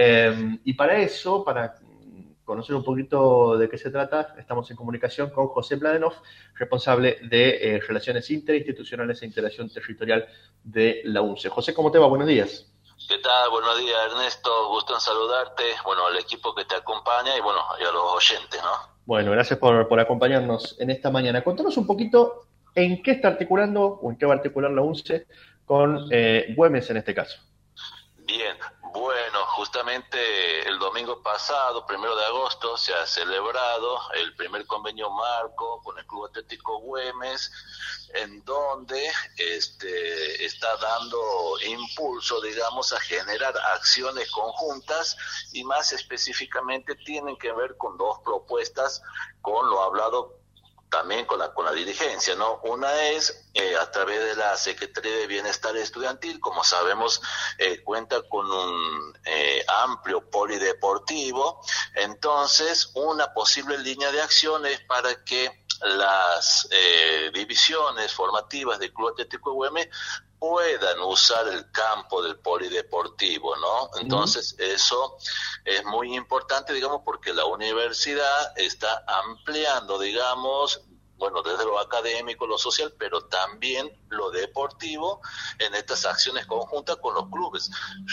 Eh, y para eso, para conocer un poquito de qué se trata, estamos en comunicación con José Pladenov, responsable de eh, Relaciones Interinstitucionales e Integración Territorial de la UNCE. José, ¿cómo te va? Buenos días. ¿Qué tal? Buenos días, Ernesto. Gusto en saludarte. Bueno, al equipo que te acompaña y bueno, y a los oyentes, ¿no? Bueno, gracias por, por acompañarnos en esta mañana. Contanos un poquito en qué está articulando o en qué va a articular la UNCE con eh, Güemes en este caso. Bien, bueno, justamente el domingo pasado, primero de agosto, se ha celebrado el primer convenio marco con el Club Atlético Güemes, en donde este, está dando impulso, digamos, a generar acciones conjuntas y más específicamente tienen que ver con dos propuestas, con lo hablado también con la, con la dirigencia, ¿no? Una es eh, a través de la Secretaría de Bienestar Estudiantil, como sabemos, eh, cuenta con un eh, amplio polideportivo, entonces una posible línea de acción es para que las divisiones formativas del Club Atlético UM puedan usar el campo del polideportivo, ¿no? Entonces, eso es muy importante, digamos, porque la universidad está ampliando, digamos, bueno, desde lo académico, lo social, pero también lo deportivo en estas acciones conjuntas con los clubes.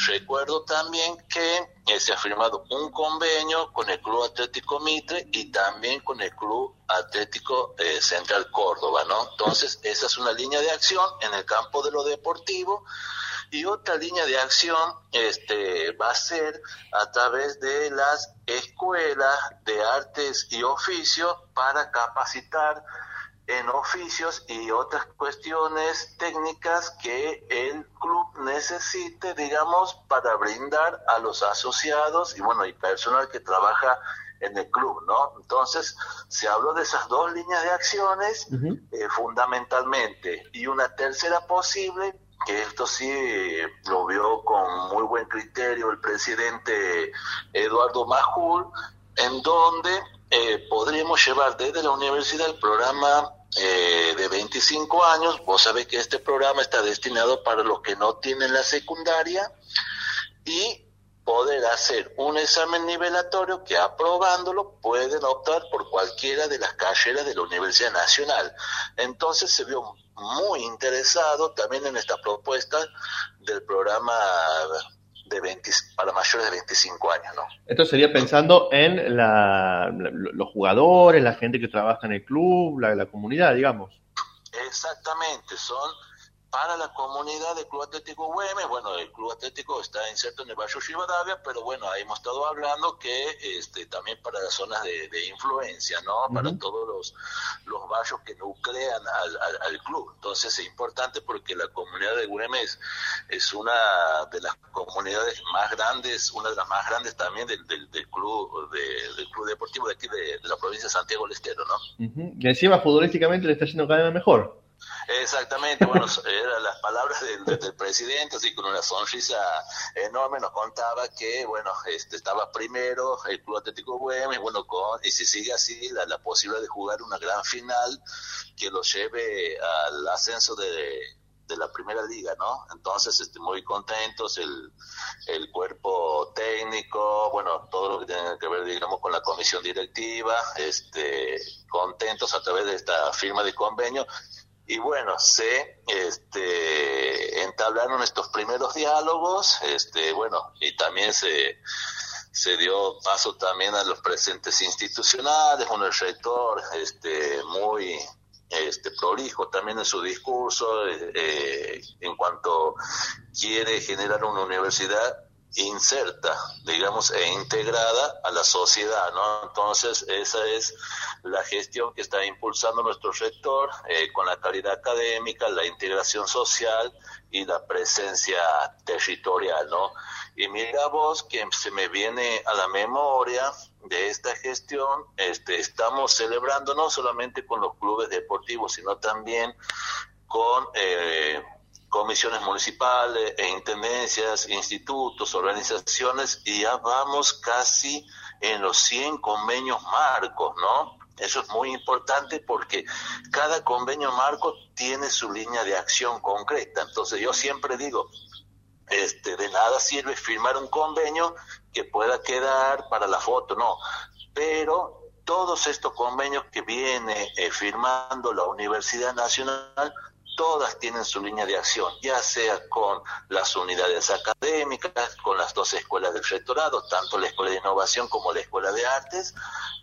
Recuerdo también que eh, se ha firmado un convenio con el Club Atlético Mitre y también con el Club Atlético eh, Central Córdoba, ¿no? Entonces, esa es una línea de acción en el campo de lo deportivo y otra línea de acción este, va a ser a través de las escuelas de artes y oficios para capacitar en oficios y otras cuestiones técnicas que el club necesite, digamos, para brindar a los asociados y bueno, y personal que trabaja en el club, ¿no? Entonces, se habló de esas dos líneas de acciones eh, fundamentalmente y una tercera posible que esto sí lo vio con muy buen criterio el presidente Eduardo Majul, en donde eh, podríamos llevar desde la universidad el programa eh, de 25 años. Vos sabés que este programa está destinado para los que no tienen la secundaria y poder hacer un examen nivelatorio que aprobándolo pueden optar por cualquiera de las carreras de la Universidad Nacional. Entonces se vio muy interesado también en esta propuesta del programa de 20, para mayores de 25 años. ¿no? Esto sería pensando en la, los jugadores, la gente que trabaja en el club, la, la comunidad, digamos. Exactamente, son para la comunidad del Club Atlético Güemes, bueno, el Club Atlético está inserto en el barrio Rivadavia, pero bueno, ahí hemos estado hablando que este, también para las zonas de, influencia, ¿no? Para todos los, los barrios que nuclean al, club. Entonces es importante porque la comunidad de Güemes es una de las comunidades más grandes, una de las más grandes también del, del, club del club deportivo de aquí de, la provincia de Santiago del Estero, ¿no? Y encima futbolísticamente le está yendo cada vez mejor. Exactamente, bueno, eran las palabras del, presidente, así con una sonrisa enorme nos contaba que, bueno, este estaba primero el Club Atlético Güemes, bueno, con, y si sigue así, la, la posibilidad de jugar una gran final que lo lleve al ascenso de, de la primera liga, ¿no? Entonces, este, muy contentos, el, el cuerpo técnico, bueno, todo lo que tiene que ver, digamos, con la comisión directiva, este, contentos a través de esta firma de convenio y bueno, se este, entablaron estos primeros diálogos, este, bueno, y también se, se dio paso también a los presentes institucionales, un rector este, muy este, prolijo también en su discurso eh, en cuanto quiere generar una universidad inserta, digamos, e integrada a la sociedad, ¿no? Entonces, esa es la gestión que está impulsando nuestro rector eh, con la calidad académica, la integración social y la presencia territorial, ¿no? Y mira vos que se me viene a la memoria de esta gestión, este, estamos celebrando no solamente con los clubes deportivos, sino también con eh, comisiones municipales e intendencias, institutos, organizaciones, y ya vamos casi en los 100 convenios marcos, ¿no? Eso es muy importante porque cada convenio marco tiene su línea de acción concreta. Entonces yo siempre digo, este, de nada sirve firmar un convenio que pueda quedar para la foto, no. Pero todos estos convenios que viene eh, firmando la Universidad Nacional todas tienen su línea de acción, ya sea con las unidades académicas, con las dos escuelas del rectorado, tanto la Escuela de Innovación como la Escuela de Artes,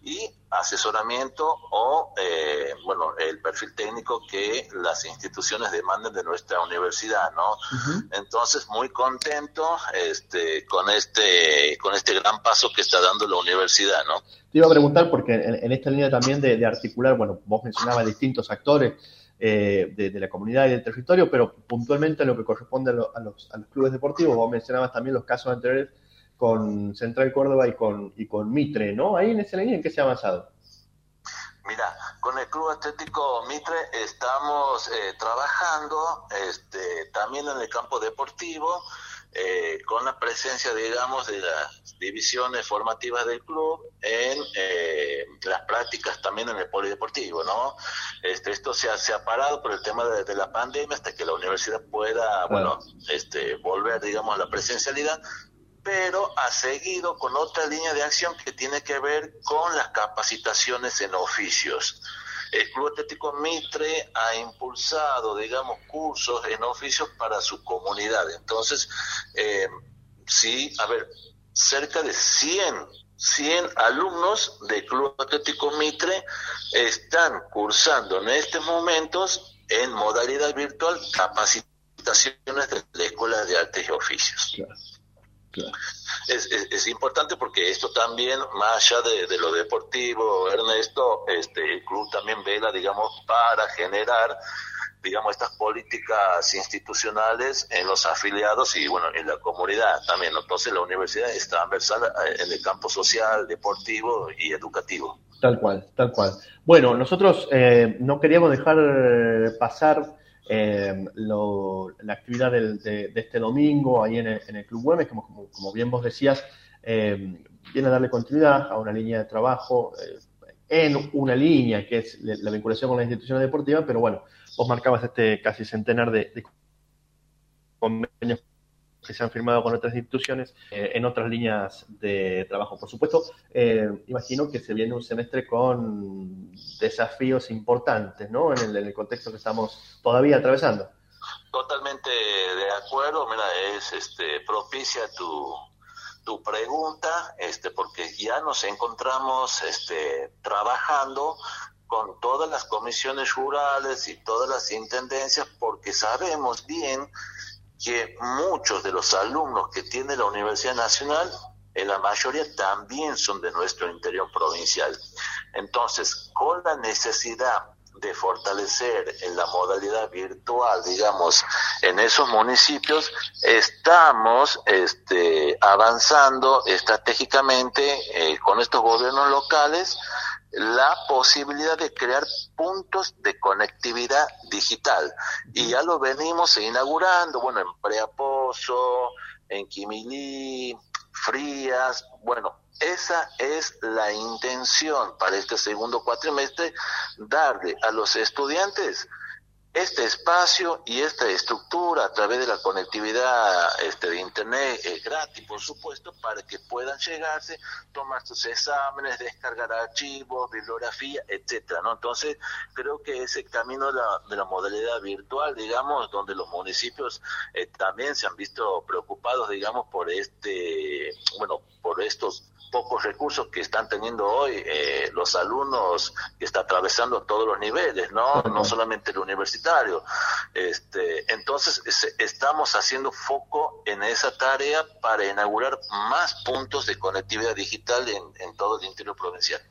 y asesoramiento o, eh, bueno, el perfil técnico que las instituciones demanden de nuestra universidad, ¿no? Entonces, muy contento este, con, este, con este gran paso que está dando la universidad, ¿no? Te iba a preguntar, porque en, esta línea también de, de articular, bueno, vos mencionabas distintos actores, eh, de, la comunidad y del territorio, pero puntualmente lo que corresponde a, los, clubes deportivos, vos mencionabas también los casos anteriores con Central Córdoba y con, y con Mitre, ¿no? Ahí en esa línea, ¿en qué se ha avanzado? Mira, con el Club Atlético Mitre estamos eh, trabajando este, también en el campo deportivo, eh, con la presencia, digamos, de las divisiones formativas del club en eh, las prácticas también en el polideportivo, ¿no? Este, esto se ha, se ha parado por el tema de, la pandemia hasta que la universidad pueda, bueno, este, volver, digamos, a la presencialidad, pero ha seguido con otra línea de acción que tiene que ver con las capacitaciones en oficios. El Club Atlético Mitre ha impulsado, digamos, cursos en oficios para su comunidad. Entonces, eh, sí, a ver, cerca de 100, 100 alumnos del Club Atlético Mitre están cursando en estos momentos en modalidad virtual capacitaciones de la Escuela de Artes y Oficios. Es, es, importante porque esto también, más allá de, lo deportivo, Ernesto, este, el club también vela, digamos, para generar, digamos, estas políticas institucionales en los afiliados y, bueno, en la comunidad también. Entonces, la universidad está transversal eh, en el campo social, deportivo y educativo. Tal cual, tal cual. Bueno, nosotros eh, no queríamos dejar eh, pasar eh, la actividad de, este domingo ahí en el, Club Güemes, como, como, bien vos decías, eh, viene a darle continuidad a una línea de trabajo eh, en una línea que es la vinculación con las instituciones deportivas, pero bueno, vos marcabas este casi centenar de, de convenios que se han firmado con otras instituciones eh, en otras líneas de trabajo. Por supuesto, eh, imagino que se viene un semestre con desafíos importantes, ¿no? En el, contexto que estamos todavía atravesando. Totalmente de acuerdo, mira, es este, propicia tu, tu pregunta, este, porque ya nos encontramos este, trabajando con todas las comisiones rurales y todas las intendencias, porque sabemos bien que muchos de los alumnos que tiene la Universidad Nacional, en la mayoría también son de nuestro interior provincial. Entonces, con la necesidad de fortalecer en la modalidad virtual, digamos, en esos municipios, estamos este, avanzando estratégicamente eh, con estos gobiernos locales la posibilidad de crear puntos de conectividad digital. Y ya lo venimos inaugurando, bueno, en Preaposo, en Quimilí, Frías, bueno, esa es la intención para este segundo cuatrimestre, darle a los estudiantes este espacio y esta estructura a través de la conectividad este, de internet es gratis, por supuesto, para que puedan llegarse, tomar sus exámenes, descargar archivos, bibliografía, etcétera, ¿no? Entonces, creo que ese camino de la, de la modalidad virtual, digamos, donde los municipios eh, también se han visto preocupados, digamos, por este, bueno, por estos pocos recursos que están teniendo hoy eh, los alumnos que están atravesando todos los niveles, ¿no? No solamente el universitario. Este, entonces, estamos haciendo foco en esa tarea para inaugurar más puntos de conectividad digital en, en todo el interior provincial.